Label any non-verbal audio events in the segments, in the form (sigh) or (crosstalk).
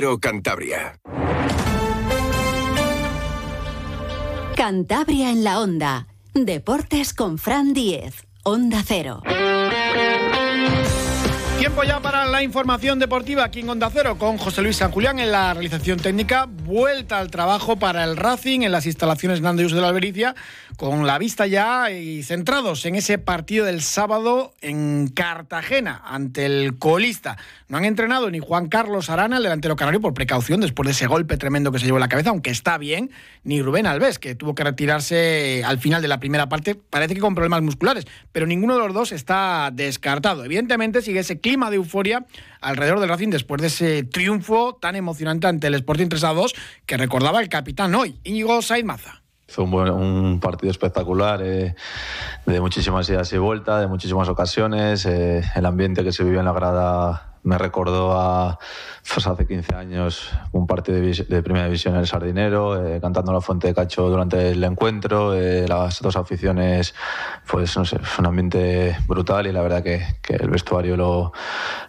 Pero Cantabria. Cantabria en la onda. Deportes con Fran Diez. Onda Cero. Tiempo ya para la información deportiva aquí en Onda Cero con José Luis San Julián en la realización técnica. Vuelta al trabajo para el Racing en las instalaciones Nando de la Albericia con la vista ya y centrados en ese partido del sábado en Cartagena ante el colista. No han entrenado ni Juan Carlos Arana, el delantero canario, por precaución después de ese golpe tremendo que se llevó en la cabeza, aunque está bien, ni Rubén Alves, que tuvo que retirarse al final de la primera parte, parece que con problemas musculares, pero ninguno de los dos está descartado. Evidentemente sigue ese clima de euforia alrededor del Racing después de ese triunfo tan emocionante ante el Sporting 3 a 2 que recordaba el capitán hoy, Íñigo Saiz Maza. Fue un, partido espectacular, eh, de muchísimas idas y vueltas, de muchísimas ocasiones. Eh, el ambiente que se vivió en la grada me recordó a pues, hace 15 años un partido de, primera división en el Sardinero, eh, cantando la Fuente de Cacho durante el encuentro. las dos aficiones, pues no sé, fue un ambiente brutal y la verdad que, el vestuario lo,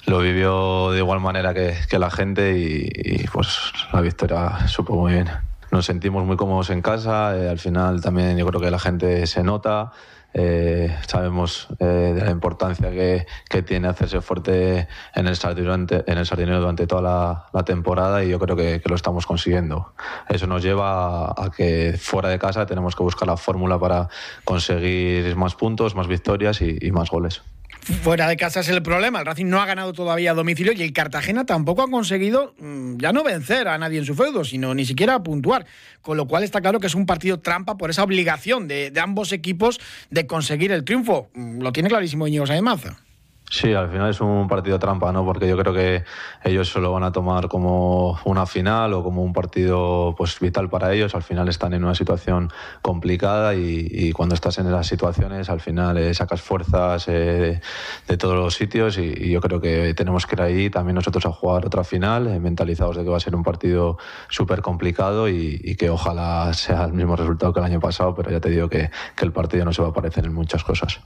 lo, vivió de igual manera que, la gente y, y pues la victoria supo muy bien nos sentimos muy cómodos en casa. Eh, al final también yo creo que la gente se nota. Eh, sabemos eh, de la importancia que, que, tiene hacerse fuerte en el sardinero durante, en el sardinero durante toda la, la temporada y yo creo que, que, lo estamos consiguiendo. Eso nos lleva a, que fuera de casa tenemos que buscar la fórmula para conseguir más puntos, más victorias y, y más goles. Fuera de casa es el problema. El Racing no ha ganado todavía a domicilio y el Cartagena tampoco ha conseguido mm, ya no vencer a nadie en su feudo, sino ni siquiera puntuar. Con lo cual está claro que es un partido trampa por esa obligación de, ambos equipos de conseguir el triunfo. Mm, lo tiene clarísimo Íñigo Maza. Sí, al final es un partido trampa, ¿no? Porque yo creo que ellos se lo van a tomar como una final o como un partido pues vital para ellos. Al final están en una situación complicada y, cuando estás en esas situaciones al final eh, sacas fuerzas eh, de, todos los sitios y, yo creo que tenemos que ir ahí también nosotros a jugar otra final, eh, mentalizados de que va a ser un partido súper complicado y, que ojalá sea el mismo resultado que el año pasado, pero ya te digo que, que el partido no se va a parecer en muchas cosas.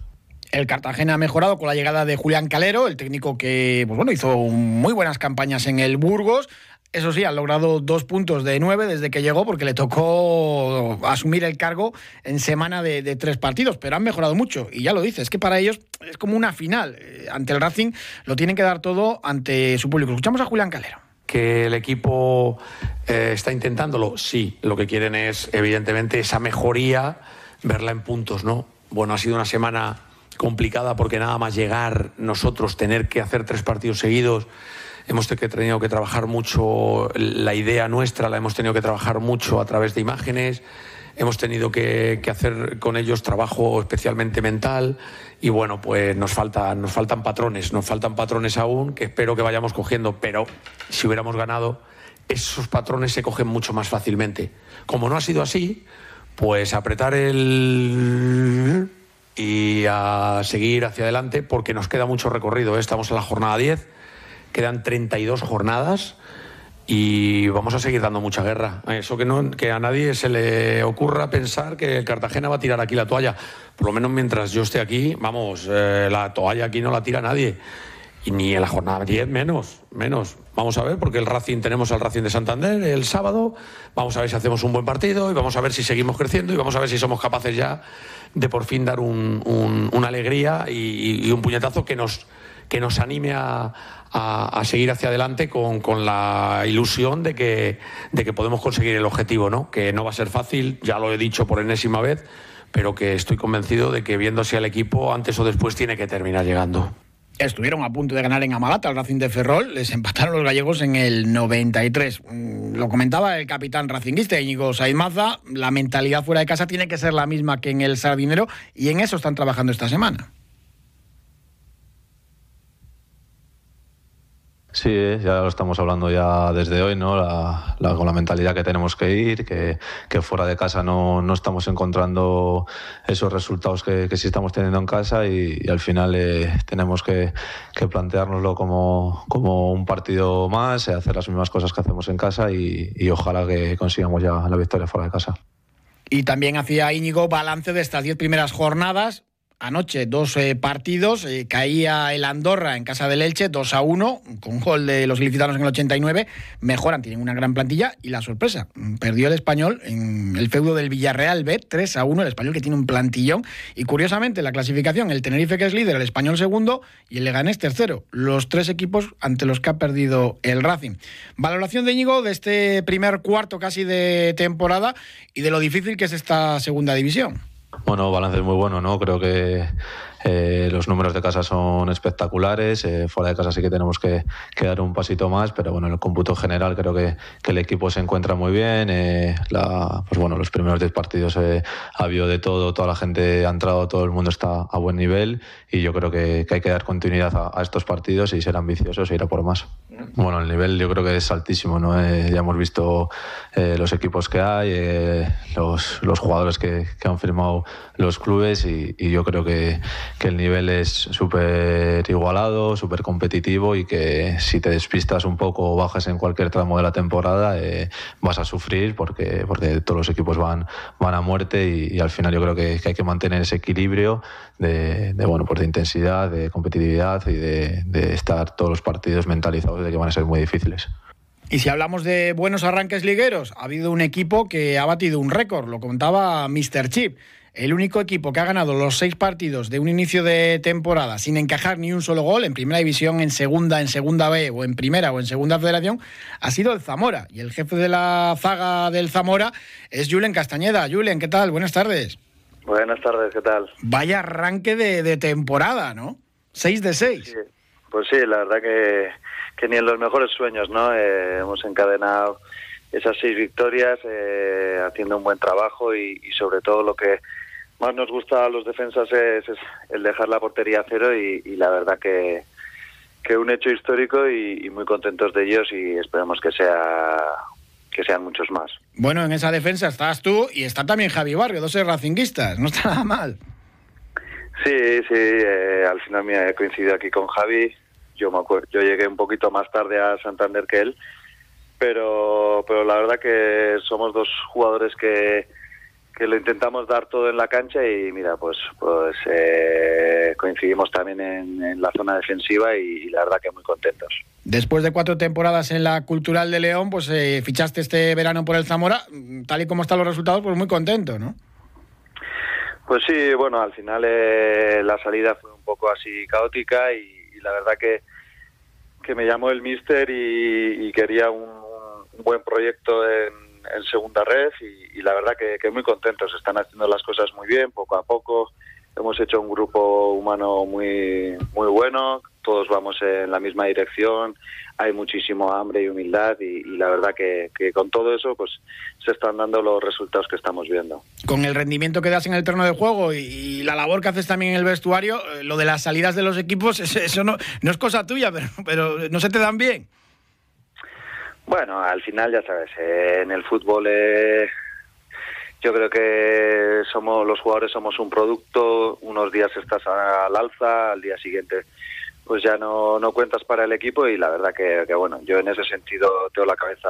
El Cartagena ha mejorado con la llegada de Julián Calero, el técnico que pues bueno, hizo muy buenas campañas en el Burgos. Eso sí, ha logrado dos puntos de nueve desde que llegó, porque le tocó asumir el cargo en semana de, tres partidos, pero han mejorado mucho. Y ya lo dices, es que para ellos es como una final. Eh, ante el Racing lo tienen que dar todo ante su público. Escuchamos a Julián Calero. ¿Que el equipo eh, está intentándolo? Sí, lo que quieren es, evidentemente, esa mejoría, verla en puntos, ¿no? Bueno, ha sido una semana complicada porque nada más llegar nosotros, tener que hacer tres partidos seguidos, hemos tenido que trabajar mucho la idea nuestra, la hemos tenido que trabajar mucho a través de imágenes, hemos tenido que, hacer con ellos trabajo especialmente mental y bueno, pues nos, falta, nos faltan patrones, nos faltan patrones aún que espero que vayamos cogiendo, pero si hubiéramos ganado, esos patrones se cogen mucho más fácilmente. Como no ha sido así, pues apretar el y a seguir hacia adelante porque nos queda mucho recorrido. ¿eh? Estamos en la jornada 10, quedan 32 jornadas y vamos a seguir dando mucha guerra. Eso que, no, que a nadie se le ocurra pensar que Cartagena va a tirar aquí la toalla. Por lo menos mientras yo esté aquí, vamos, eh, la toalla aquí no la tira nadie. Y ni en la jornada 10 menos, menos. Vamos a ver, porque el Racing tenemos al Racing de Santander el sábado. Vamos a ver si hacemos un buen partido y vamos a ver si seguimos creciendo y vamos a ver si somos capaces ya de por fin dar una alegría y, un puñetazo que nos, que nos anime a, seguir hacia adelante con, la ilusión de que, de que podemos conseguir el objetivo, ¿no? Que no va a ser fácil, ya lo he dicho por enésima vez, pero que estoy convencido de que viéndose al equipo antes o después tiene que terminar llegando. Estuvieron a punto de ganar en Amalata al Racing de Ferrol, les empataron los gallegos en el 93. Mm, lo comentaba el capitán racinguista Íñigo Saimaza, la mentalidad fuera de casa tiene que ser la misma que en el Sardinero y en eso están trabajando esta semana. Sí, ya lo estamos hablando ya desde hoy, ¿no? La, con la mentalidad que tenemos que ir, que, fuera de casa no, no, estamos encontrando esos resultados que, que sí estamos teniendo en casa y, al final eh, tenemos que, que planteárnoslo como, como, un partido más, eh, hacer las mismas cosas que hacemos en casa y, y ojalá que consigamos ya la victoria fuera de casa. Y también hacía Íñigo balance de estas diez primeras jornadas anoche dos eh, partidos. Eh, caía el Andorra en casa del Elche 2 a 1, con gol de los ilicitanos en el 89. Mejoran, tienen una gran plantilla. Y la sorpresa, perdió el español en el feudo del Villarreal B 3 a 1. El español que tiene un plantillón. Y curiosamente, la clasificación, el Tenerife que es líder, el español segundo y el Leganés tercero. Los tres equipos ante los que ha perdido el Racing. Valoración de Íñigo de este primer cuarto casi de temporada y de lo difícil que es esta segunda división. Bueno, balance muy bueno, ¿no? Creo que eh, los números de casa son espectaculares. Eh, fuera de casa sí que tenemos que, dar un pasito más, pero bueno, en el cómputo general creo que, el equipo se encuentra muy bien. Eh, pues bueno, los primeros 10 partidos ha habido de todo, toda la gente ha entrado, todo el mundo está a buen nivel y yo creo que, hay que dar continuidad a, estos partidos y ser ambiciosos e ir a por más. Bueno, el nivel yo creo que es altísimo, ¿no? ya hemos visto los equipos que hay, los, los, jugadores que, han firmado los clubes y yo creo que que el nivel es súper igualado, súper competitivo y que si te despistas un poco o bajas en cualquier tramo de la temporada eh, vas a sufrir porque, porque todos los equipos van, van a muerte y, al final yo creo que, hay que mantener ese equilibrio de, bueno, pues de intensidad, de competitividad y de, de estar todos los partidos mentalizados de que van a ser muy difíciles. Y si hablamos de buenos arranques ligueros, ha habido un equipo que ha batido un récord, lo contaba Mr. Chip el único equipo que ha ganado los seis partidos de un inicio de temporada sin encajar ni un solo gol en primera división, en segunda, en segunda B o en primera o en segunda federación ha sido el Zamora. Y el jefe de la zaga del Zamora es Julen Castañeda. Julen, ¿qué tal? Buenas tardes. Buenas tardes, ¿qué tal? Vaya arranque de, temporada, ¿no? Seis de seis. Pues sí, la verdad que, que, ni en los mejores sueños, ¿no? Eh, hemos encadenado esas seis victorias eh, haciendo un buen trabajo y, sobre todo lo que más nos gusta a los defensas es, el dejar la portería a cero y, la verdad que, que un hecho histórico y, muy contentos de ellos y esperamos que sea que sean muchos más. Bueno, en esa defensa estás tú y está también Javi Barrio, dos racinguistas, no está nada mal. Sí, sí, eh, al final me he coincidido aquí con Javi. Yo me acuerdo, yo llegué un poquito más tarde a Santander que él, pero pero la verdad que somos dos jugadores que que lo intentamos dar todo en la cancha y mira, pues pues eh, coincidimos también en, la zona defensiva y, la verdad que muy contentos. Después de cuatro temporadas en la Cultural de León, pues eh, fichaste este verano por el Zamora, tal y como están los resultados, pues muy contento, ¿no? Pues sí, bueno, al final eh, la salida fue un poco así caótica y, la verdad que, que me llamó el míster y, quería un buen proyecto en segunda red y, la verdad que, muy contentos. Están haciendo las cosas muy bien, poco a poco. Hemos hecho un grupo humano muy, muy bueno, todos vamos en la misma dirección, hay muchísimo hambre y humildad y, la verdad que, con todo eso pues se están dando los resultados que estamos viendo. Con el rendimiento que das en el terreno de juego y, la labor que haces también en el vestuario, eh, lo de las salidas de los equipos, (laughs) eso, no, no es cosa tuya, pero, pero no se te dan bien. Bueno, al final ya sabes, eh, en el fútbol eh, yo creo que somos los jugadores somos un producto, unos días estás al alza, al día siguiente pues ya no, no cuentas para el equipo y la verdad que, bueno, yo en ese sentido tengo la cabeza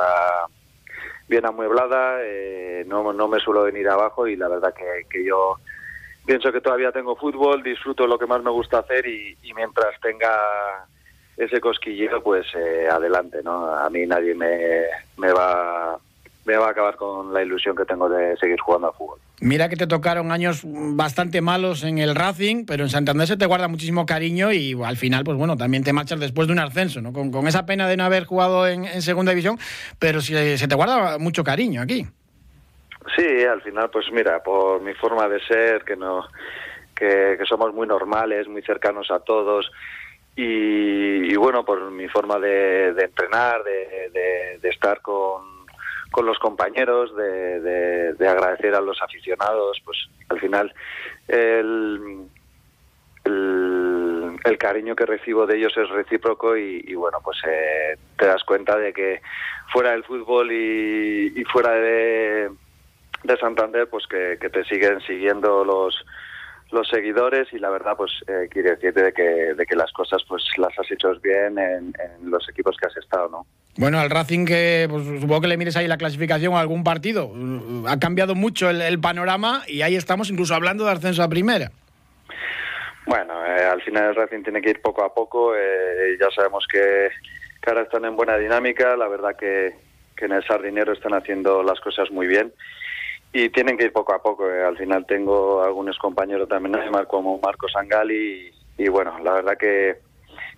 bien amueblada, eh, no, no me suelo venir abajo y la verdad que, que yo pienso que todavía tengo fútbol, disfruto lo que más me gusta hacer y mientras tenga ese cosquillero, pues eh, adelante, ¿no? A mí nadie me, me, va, me va a acabar con la ilusión que tengo de seguir jugando al fútbol. Mira que te tocaron años bastante malos en el Racing, pero en Santander se te guarda muchísimo cariño y al final, pues bueno, también te marchas después de un ascenso, ¿no? Con, con esa pena de no haber jugado en, Segunda División, pero se, se te guarda mucho cariño aquí. Sí, al final, pues mira, por mi forma de ser, que no, que, que somos muy normales, muy cercanos a todos, y, bueno, por mi forma de, entrenar, de, estar con, los compañeros, de, agradecer a los aficionados, pues al final el, el, cariño que recibo de ellos es recíproco y, bueno, pues eh, te das cuenta de que fuera del fútbol y, fuera de, de Santander, pues que te siguen siguiendo los los seguidores y la verdad pues eh, quiere decirte de que, de que las cosas pues las has hecho bien en, los equipos que has estado, ¿no? Bueno, al Racing que pues, supongo que le mires ahí la clasificación a algún partido, ha cambiado mucho el, panorama y ahí estamos incluso hablando de ascenso a primera. Bueno, eh, al final el Racing tiene que ir poco a poco. Eh, ya sabemos que, que, ahora están en buena dinámica. La verdad que, que, en el Sardinero están haciendo las cosas muy bien. Y tienen que ir poco a poco. Eh. Al final tengo algunos compañeros también, como Marcos Angali. Y, y, bueno, la verdad que,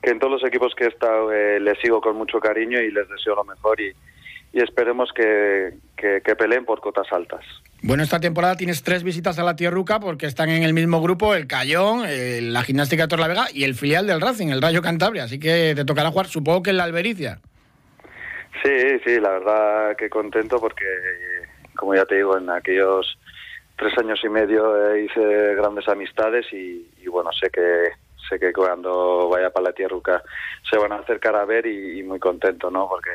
que en todos los equipos que he estado les sigo con mucho cariño y les deseo lo mejor. Y, y esperemos que, que, que peleen por cotas altas. Bueno, esta temporada tienes tres visitas a la Tierruca porque están en el mismo grupo el Cayón, la Gimnástica de Torlavega y el filial del Racing, el Rayo Cantabria. Así que te tocará jugar, supongo que en la Albericia. Sí, sí, la verdad que contento porque, como ya te digo, en aquellos tres años y medio eh, hice grandes amistades y, bueno, sé que sé que cuando vaya para la Tierruca se van a acercar a ver y, muy contento, ¿no? Porque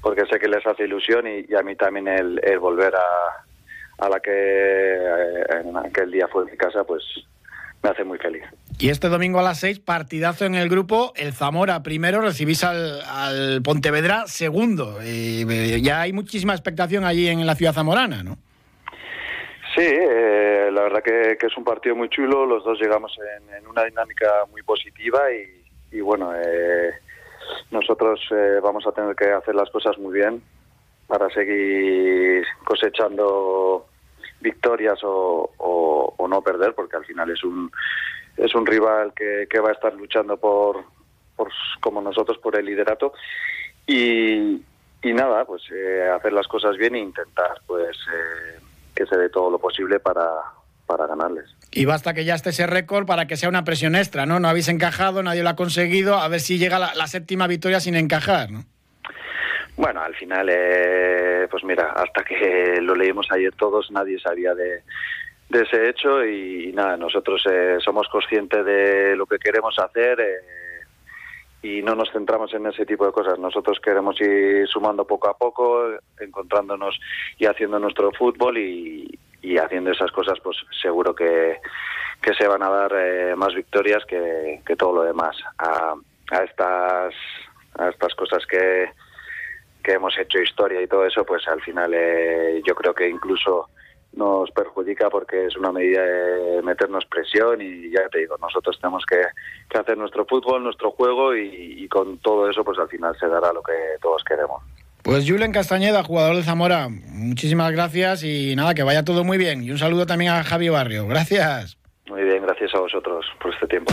porque sé que les hace ilusión y, a mí también el volver a, a la que eh, en aquel día fue en mi casa, pues me hace muy feliz. Y este domingo a las seis, partidazo en el grupo, el Zamora primero, recibís al, Pontevedra segundo. Eh, ya hay muchísima expectación allí en la ciudad zamorana, ¿no? Sí, eh, la verdad que, es un partido muy chulo, los dos llegamos en, una dinámica muy positiva y, bueno, nosotros vamos a tener que hacer las cosas muy bien para seguir cosechando victorias o, no perder, porque al final es un es un rival que, va a estar luchando por, por como nosotros por el liderato y, y nada, pues eh, hacer las cosas bien e intentar pues eh, que se dé todo lo posible para, para ganarles. Y basta que ya esté ese récord para que sea una presión extra, ¿no? No habéis encajado, nadie lo ha conseguido, a ver si llega la, la séptima victoria sin encajar, ¿no? Bueno, al final, eh, pues mira, hasta que (laughs) lo leímos ayer todos, nadie sabía de, ese hecho y, nada, nosotros eh, somos conscientes de lo que queremos hacer eh, y no nos centramos en ese tipo de cosas. Nosotros queremos ir sumando poco a poco, encontrándonos y haciendo nuestro fútbol y, haciendo esas cosas, pues seguro que, que se van a dar más victorias que, que, todo lo demás. A, a estas a estas cosas que, que hemos hecho historia y todo eso, pues al final eh, yo creo que incluso nos perjudica porque es una medida de meternos presión y ya te digo, nosotros tenemos que, hacer nuestro fútbol, nuestro juego y, con todo eso pues al final se dará lo que todos queremos. Pues Julen Castañeda, jugador de Zamora, muchísimas gracias y nada, que vaya todo muy bien. Y un saludo también a Javi Barrio. Gracias. Muy bien, gracias a vosotros por este tiempo.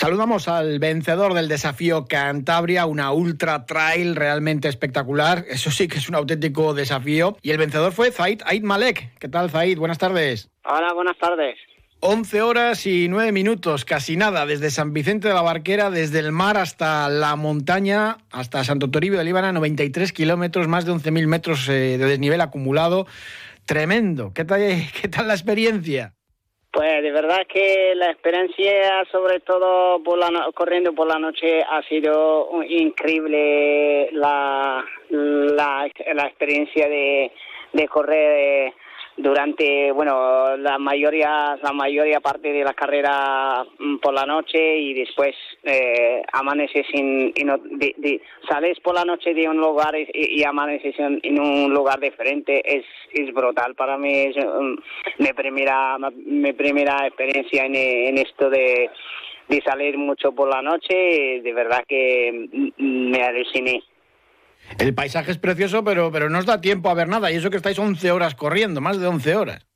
Saludamos al vencedor del desafío Cantabria, una ultra trail realmente espectacular. Eso sí que es un auténtico desafío. Y el vencedor fue Zaid Aid Malek. ¿Qué tal, Zaid? Buenas tardes. Hola, buenas tardes. 11 horas y 9 minutos, casi nada, desde San Vicente de la Barquera, desde el mar hasta la montaña, hasta Santo Toribio de Líbana, 93 kilómetros, más de 11.000 metros eh, de desnivel acumulado. Tremendo. ¿Qué tal, (laughs) ¿Qué tal la experiencia? Pues de verdad que la experiencia, sobre todo por la corriendo por la noche, ha sido increíble la, la, la experiencia de, de correr durante bueno la mayoría la mayoría parte de la carrera mm, por la noche y después eh, amaneces y no, sales por la noche de un lugar y, amaneces en, un lugar diferente. Es es brutal. Para mí es um, mi primera mi primera experiencia en, en esto de de salir mucho por la noche. De verdad que mm, me aluciné el paisaje es precioso, pero, pero no os da tiempo a ver nada. Y eso que estáis 11 horas corriendo, más de 11 horas.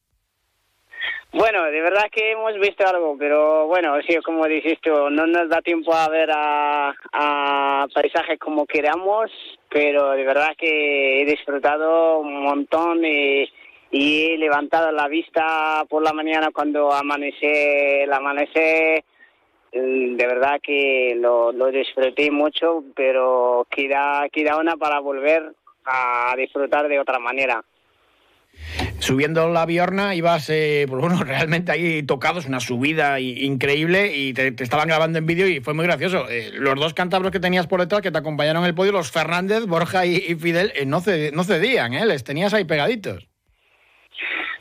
Bueno, de verdad que hemos visto algo, pero bueno, sí, como dijiste, no nos da tiempo a ver a, a paisajes como queramos, pero de verdad que he disfrutado un montón y, y he levantado la vista por la mañana cuando amanece el amanecer de verdad que lo, lo disfruté mucho, pero queda, queda una para volver a disfrutar de otra manera. subiendo la Biorna ibas, eh, pues bueno, (laughs) realmente ahí tocados, una subida increíble y te, estaban grabando en vídeo y fue muy gracioso. Eh, los dos cántabros que tenías por detrás que te acompañaron en el podio, los Fernández, Borja y, Fidel, eh, no, no cedían, ¿eh? les tenías ahí pegaditos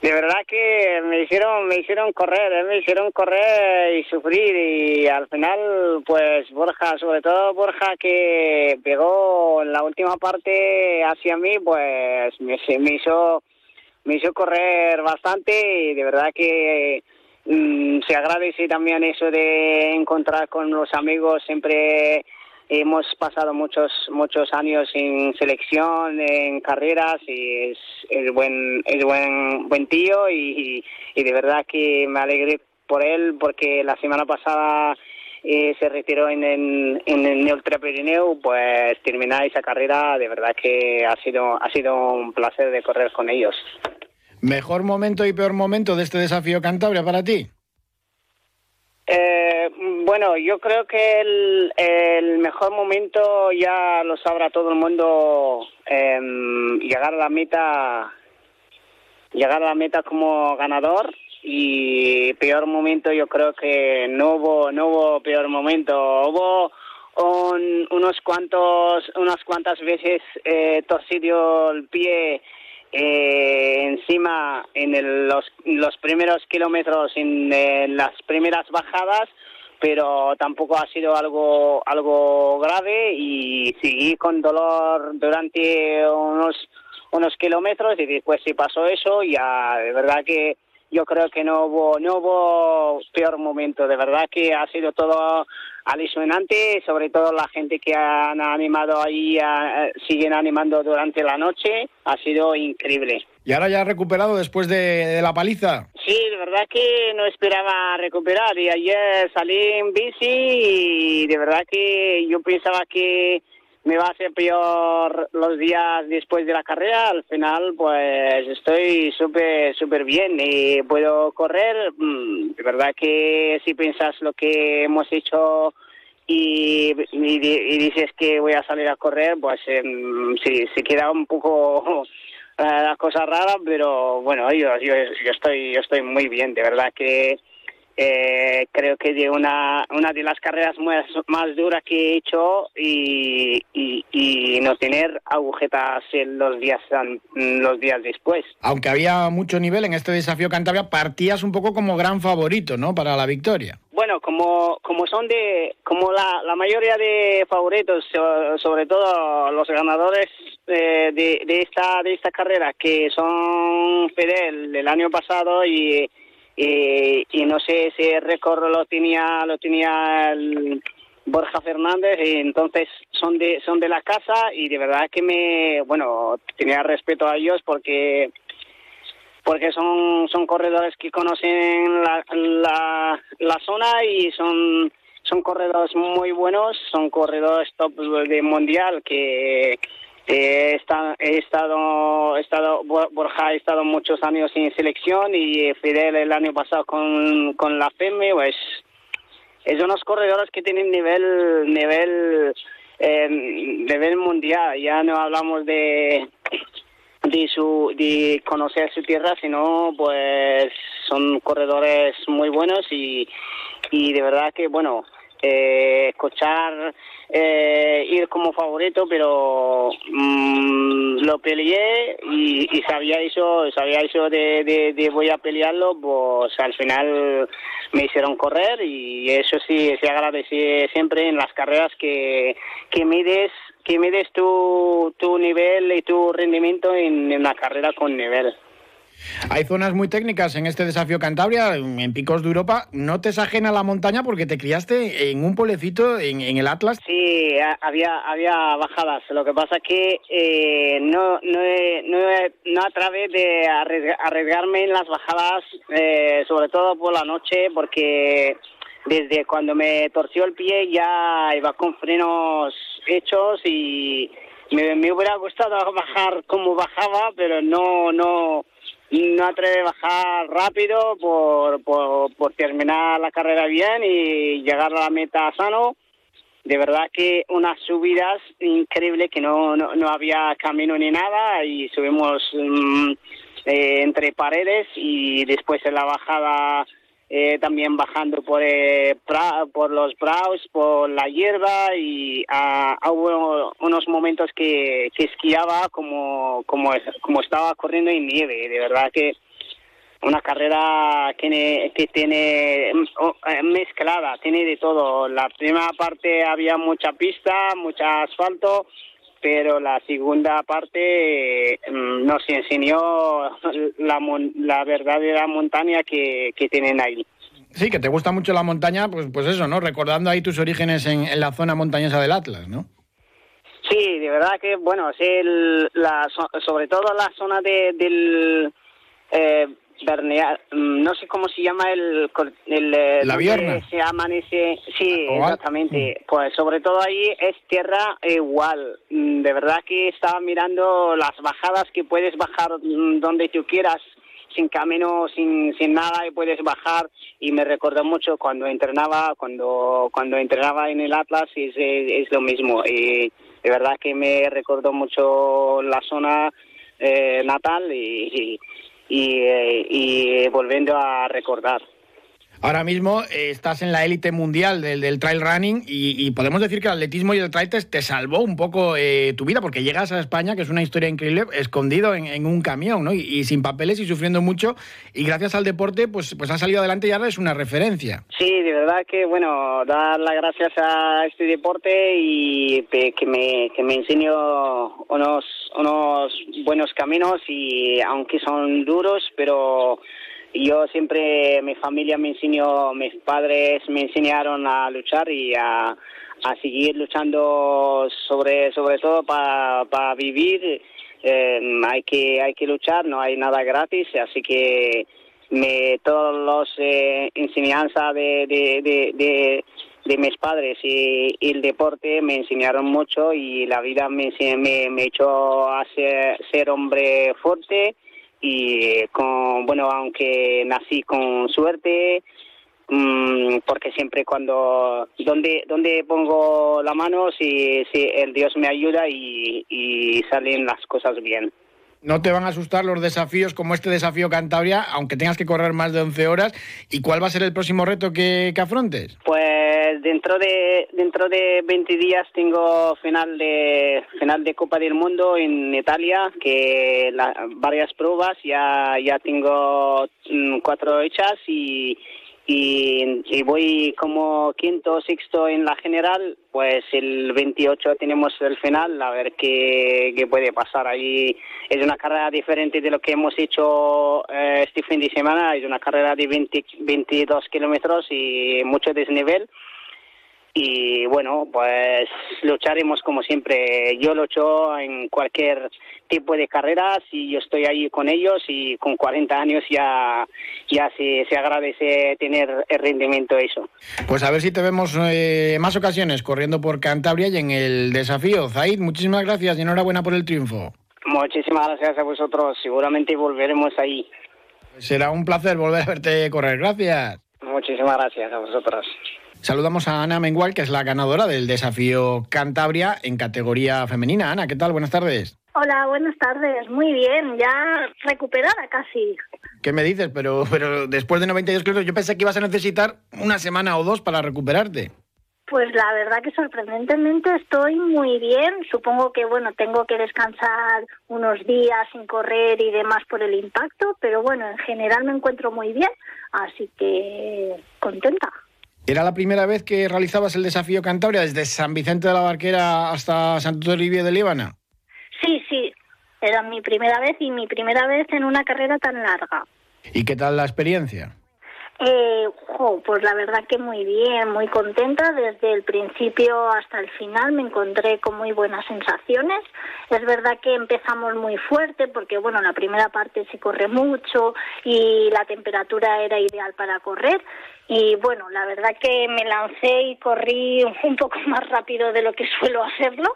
de verdad que me hicieron me hicieron correr ¿eh? me hicieron correr y sufrir y al final pues Borja sobre todo Borja que pegó en la última parte hacia mí pues me, me hizo me hizo correr bastante y de verdad que mm, se agradece también eso de encontrar con los amigos siempre hemos pasado muchos muchos años en selección, en carreras y es, el buen el buen buen tío y, de verdad que me alegré por él porque la semana pasada eh, se retiró en, en, en el Ultra Pirineo, pues terminar esa carrera de verdad que ha sido ha sido un placer de correr con ellos. ¿Mejor momento y peor momento de este desafío Cantabria para ti? Eh, bueno, yo creo que el, mejor momento ya lo sabrá todo el mundo. Em, llegar a la meta, llegar a la meta como ganador y peor momento yo creo que no hubo, no hubo peor momento. Hubo unos cuantos, unas cuantas veces eh, torcido el pie eh, encima en los, los, primeros kilómetros, en, las primeras bajadas, pero tampoco ha sido algo, algo grave y seguí con dolor durante unos, unos kilómetros y después si pasó eso, ya de verdad que yo creo que no hubo, no hubo peor momento, de verdad que ha sido todo alisonante, sobre todo la gente que han animado ahí, siguen animando durante la noche, ha sido increíble. ¿Y ahora ya ha recuperado después de, la paliza? Sí, de verdad que no esperaba recuperar y ayer salí en bici y de verdad que yo pensaba que me va a ser peor los días después de la carrera. Al final, pues estoy súper, súper bien y puedo correr. Mm, de verdad que si piensas lo que hemos hecho y, y, dices que voy a salir a correr, pues em, sí, se queda un poco eh, (laughs) la cosa rara, pero bueno, yo, yo, yo, estoy, yo estoy muy bien. De verdad que eh, creo que de una, una de las carreras más, más duras que he hecho y, y, no tener agujetas en los días los días después. Aunque había mucho nivel en este desafío Cantabria, partías un poco como gran favorito, ¿no? Para la victoria. Bueno, como, como son de, como la, la mayoría de favoritos, sobre todo los ganadores eh, de, de esta de esta carrera, que son Fidel del año pasado y y, y no sé ese récord lo tenía lo tenía Borja Fernández y entonces son de son de la casa y de verdad que me bueno tenía respeto a ellos porque porque son son corredores que conocen la, la, la zona y son son corredores muy buenos son corredores top de mundial que He estado, he estado, he estado, Borja ha estado muchos años en selección y Fidel el año pasado con, con la FEME, pues es unos corredores que tienen nivel, nivel, eh, nivel mundial. Ya no hablamos de, de su, de conocer su tierra, sino pues son corredores muy buenos y, y de verdad que bueno, eh, escuchar eh, ir como favorito, pero mm, lo peleé y, sabía eso, sabía eso de, de, voy a pelearlo, pues al final me hicieron correr y eso sí se agradece siempre en las carreras que, que mides que mides tu, tu nivel y tu rendimiento en una carrera con nivel. Hay zonas muy técnicas en este desafío Cantabria, en picos de Europa. ¿No te es ajena la montaña porque te criaste en un pueblecito en, el Atlas? Sí, había, había bajadas. Lo que pasa es que eh, no, no, no, no, a través de arriesgarme en las bajadas, eh, sobre todo por la noche, porque desde cuando me torció el pie ya iba con frenos hechos y me, me hubiera gustado (laughs) bajar como bajaba, pero no, no no atreve a bajar rápido por, por, terminar la carrera bien y llegar a la meta sano. De verdad que unas subidas increíbles que no, no, había camino ni nada y subimos mm, eh, entre paredes y después en la bajada eh, también bajando por eh, por los brows, por la hierba y ah, hubo unos momentos que, que esquiaba como, como, como estaba corriendo en nieve. De verdad que una carrera que, que tiene eh, mezclada, tiene de todo. La primera parte había mucha pista, mucho asfalto, pero la segunda parte mm, nos enseñó la, la verdadera montaña que, que tienen ahí. Sí, que te gusta mucho la montaña, pues, pues eso, ¿no? Recordando ahí tus orígenes en, la zona montañosa del Atlas, ¿no? Sí, de verdad que, bueno, la, sobre todo la zona de, del eh, Mm, no sé cómo se llama el... el eh, la vierna. Se amanece, sí, exactamente. Mm. Pues sobre todo ahí es tierra igual. Mm, de verdad que estaba mirando las bajadas que puedes bajar donde tú quieras sin camino, sin, sin nada y puedes bajar y me recordó mucho cuando entrenaba, cuando cuando entrenaba en el Atlas es, es, lo mismo y de verdad que me recordó mucho la zona eh, natal y y, y volviendo a recordar. Ahora mismo eh, estás en la élite mundial del, del, trail running y, podemos decir que el atletismo y el trail te, salvó un poco eh, tu vida porque llegas a España, que es una historia increíble, escondido en, un camión ¿no? Y, sin papeles y sufriendo mucho y gracias al deporte pues, pues has salido adelante y ahora es una referencia. Sí, de verdad que bueno, dar las gracias a este deporte y que me, que me enseñó unos, unos buenos caminos y aunque son duros, pero yo siempre, mi familia me enseñó, mis padres me enseñaron a luchar y a, a seguir luchando sobre, sobre todo para vivir. Eh, hay que hay que luchar, no hay nada gratis, así que me todos los eh, enseñanzas de, de, de, de, mis padres y, el deporte me enseñaron mucho y la vida me, me, me echó a ser, ser hombre fuerte y con bueno aunque nací con suerte mm, porque siempre cuando donde donde pongo la mano si, si el Dios me ayuda y salen las cosas bien no te van a asustar los desafíos como este desafío Cantabria, aunque tengas que correr más de 11 horas. ¿Y cuál va a ser el próximo reto que, que afrontes? Pues dentro de dentro de 20 días tengo final de final de Copa del Mundo en Italia, que varias pruebas ya ya tengo mm, cuatro hechas y y, voy como quinto o sexto en la general, pues el 28 tenemos el final, a ver qué, qué puede pasar ahí. Es una carrera diferente de lo que hemos hecho eh, este fin de semana, es una carrera de 20, 22 kilómetros y mucho desnivel y bueno, pues lucharemos como siempre. Yo lucho en cualquier tipo de carreras y yo estoy ahí con ellos y con 40 años ya, ya se, se agradece tener el rendimiento eso. Pues a ver si te vemos eh, más ocasiones corriendo por Cantabria y en el desafío. Zaid, muchísimas gracias y enhorabuena por el triunfo. Muchísimas gracias a vosotros. Seguramente volveremos ahí. Será un placer volver a verte correr. Gracias. Muchísimas gracias a vosotros. Saludamos a Ana Mengual, que es la ganadora del desafío Cantabria en categoría femenina. Ana, ¿qué tal? Buenas tardes. Hola, buenas tardes. Muy bien, ya recuperada casi. ¿Qué me dices? Pero, pero después de 92 kilómetros yo pensé que ibas a necesitar una semana o dos para recuperarte. Pues la verdad que sorprendentemente estoy muy bien. Supongo que bueno, tengo que descansar unos días sin correr y demás por el impacto, pero bueno, en general me encuentro muy bien, así que contenta. ¿Era la primera vez que realizabas el desafío Cantabria desde San Vicente de la Barquera hasta Santo Toribio de Líbana? Sí, sí, era mi primera vez y mi primera vez en una carrera tan larga. ¿Y qué tal la experiencia? Eh, pues la verdad que muy bien, muy contenta. Desde el principio hasta el final me encontré con muy buenas sensaciones. Es verdad que empezamos muy fuerte porque, bueno, la primera parte se corre mucho y la temperatura era ideal para correr. Y bueno, la verdad que me lancé y corrí un poco (laughs) más rápido de lo que suelo hacerlo,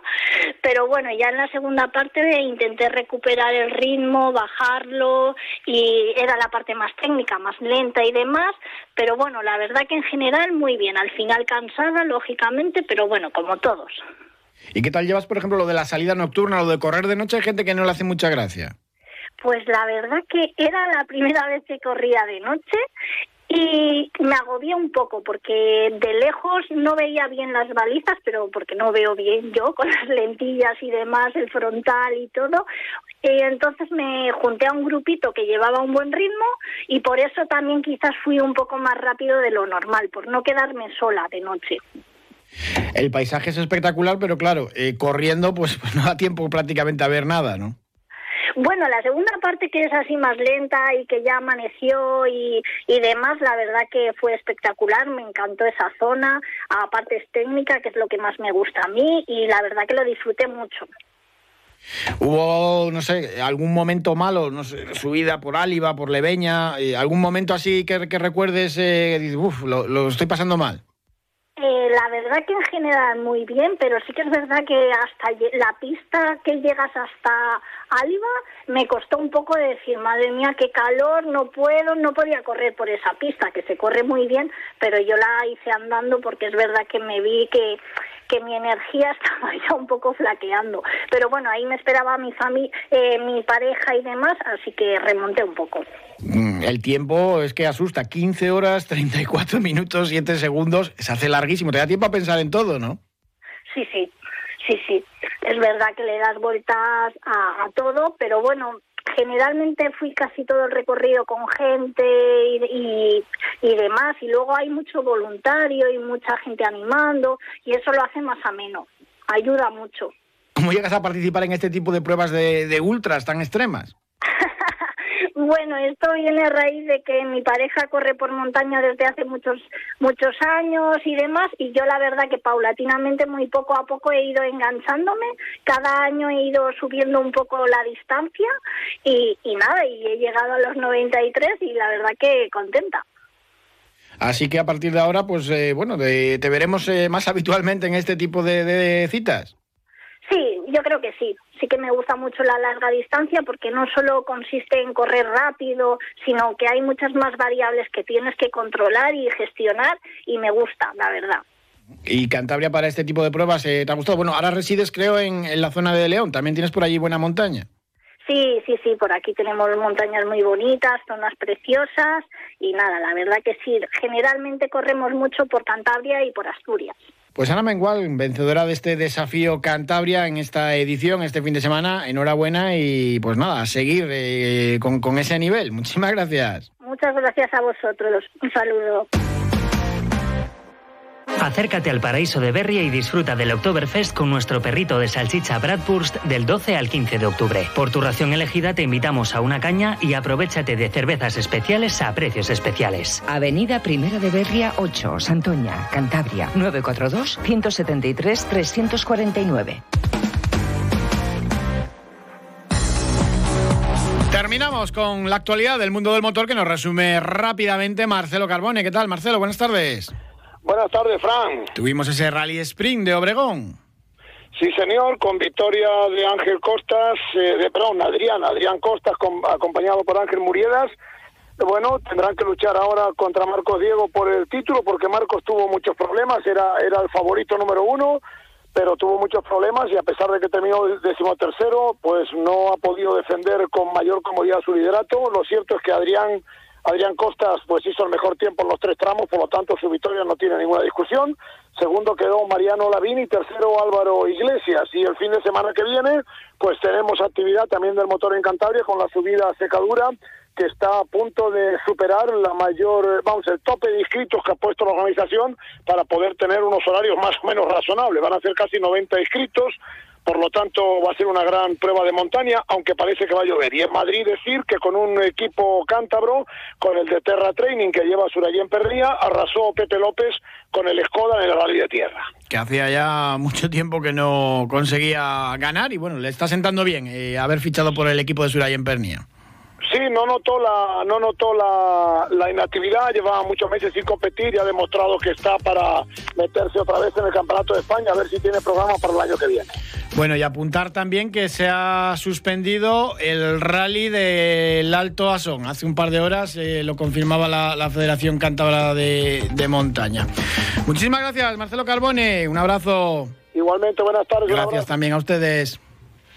pero bueno, ya en la segunda parte intenté recuperar el ritmo, bajarlo y era la parte más técnica, más lenta y demás, pero bueno, la verdad que en general muy bien, al final cansada, lógicamente, pero bueno, como todos. ¿Y qué tal llevas, por ejemplo, lo de la salida nocturna, lo de correr de noche? Hay gente que no le hace mucha gracia. Pues la verdad que era la primera vez que corría de noche y me agobié un poco porque de lejos no veía bien las balizas, pero porque no veo bien yo (laughs) con las lentillas y demás, el frontal y todo. Entonces me junté a un grupito que llevaba un buen ritmo y por eso también quizás fui un poco más rápido de lo normal, por no quedarme sola de noche. El paisaje es espectacular, pero claro, eh, corriendo pues, (laughs) pues no da tiempo prácticamente a ver nada, ¿no? Bueno, la segunda parte que es así más lenta y que ya amaneció y, demás, la verdad que fue espectacular, me encantó esa zona, aparte es técnica, que es lo que más me gusta a mí, y la verdad que lo disfruté mucho. ¿Hubo, no sé, algún momento malo, no sé, subida por Áliva, por Leveña, eh, algún momento así que, recuerdes, eh, lo, lo estoy pasando mal? Eh, la verdad que en general muy bien, pero sí que es verdad que hasta la pista que llegas hasta Alba me costó un poco de decir, madre mía, qué calor, no puedo, no podía correr por esa pista, que se corre muy bien, pero yo la hice andando porque es verdad que me vi que, que mi energía (laughs) estaba ya un poco flaqueando. Pero bueno, ahí me esperaba mi familia, eh, mi pareja y demás, así que remonté un poco. Mm, el tiempo es que asusta, 15 horas, 34 minutos, 7 segundos, se hace larguísimo, te da tiempo a pensar en todo, ¿no? Sí, sí, sí, sí. Es verdad que le das vueltas a, a todo, pero bueno, generalmente fui casi todo el recorrido con gente y, y, demás, y luego hay mucho voluntario y mucha gente animando, y eso lo hace más ameno, ayuda mucho. ¿Cómo llegas a participar en este tipo de pruebas de, de ultras tan extremas? Bueno, esto viene a raíz de que mi pareja corre por montaña desde hace muchos muchos años y demás, y yo la verdad que paulatinamente, muy poco a poco he ido enganchándome, cada año he ido subiendo un poco la distancia y, nada, y he llegado a los 93 y la verdad que contenta. Así que a partir de ahora, pues eh, bueno, de, te veremos eh, más habitualmente en este tipo de, de citas. Sí, yo creo que sí. Sí que me gusta mucho la larga distancia porque no solo consiste en correr rápido, sino que hay muchas más variables que tienes que controlar y gestionar y me gusta, la verdad. Y Cantabria para este tipo de pruebas, eh, ¿te ha gustado? Bueno, ahora resides creo en, en la zona de León, ¿también tienes por allí buena montaña? Sí, sí, sí, por aquí tenemos montañas muy bonitas, zonas preciosas y nada, la verdad que sí, generalmente corremos mucho por Cantabria y por Asturias. Pues Ana Mengual, vencedora de este desafío Cantabria en esta edición, este fin de semana, enhorabuena y pues nada, seguir eh, con, con ese nivel. Muchísimas gracias. Muchas gracias a vosotros. Un saludo. Acércate al paraíso de Berria y disfruta del Oktoberfest con nuestro perrito de salchicha Bradwurst del 12 al 15 de octubre. Por tu ración elegida te invitamos a una caña y aprovechate de cervezas especiales a precios especiales. Avenida Primera de Berria 8, Santoña, Cantabria, 942 173 349. Terminamos con la actualidad del mundo del motor que nos resume rápidamente Marcelo Carbone. ¿Qué tal, Marcelo? Buenas tardes. Buenas tardes, Fran. Tuvimos ese Rally Spring de Obregón. Sí, señor, con victoria de Ángel Costas, eh, de, perdón, Adrián, Adrián Costas, con, acompañado por Ángel Muriedas. Bueno, tendrán que luchar ahora contra Marcos Diego por el título, porque Marcos tuvo muchos problemas, era, era el favorito número uno, pero tuvo muchos problemas y a pesar de que terminó decimotercero, pues no ha podido defender con mayor comodidad su liderato. Lo cierto es que Adrián Adrián Costas pues hizo el mejor tiempo en los tres tramos, por lo tanto su victoria no tiene ninguna discusión. Segundo quedó Mariano Lavini, tercero Álvaro Iglesias. Y el fin de semana que viene pues tenemos actividad también del motor en Cantabria con la subida a secadura que está a punto de superar la mayor, vamos, el tope de inscritos que ha puesto la organización para poder tener unos horarios más o menos razonables. Van a ser casi 90 inscritos, por lo tanto va a ser una gran prueba de montaña, aunque parece que va a llover. Y en Madrid decir que con un equipo cántabro, con el de Terra Training que lleva Surayén Perría, arrasó Pepe López con el Skoda en el rally de tierra. Que hacía ya mucho tiempo que no conseguía ganar y bueno, le está sentando bien eh, haber fichado por el equipo de Surayén Pernia. Sí, no notó la no notó la, la, inactividad, llevaba muchos meses sin competir y ha demostrado que está para meterse otra vez en el Campeonato de España, a ver si tiene programa para el año que viene. Bueno, y apuntar también que se ha suspendido el rally del Alto Asón. Hace un par de horas eh, lo confirmaba la, la Federación Cántabra de, de, Montaña. Muchísimas gracias, Marcelo Carbone. Un abrazo. Igualmente, buenas tardes. Gracias también a ustedes.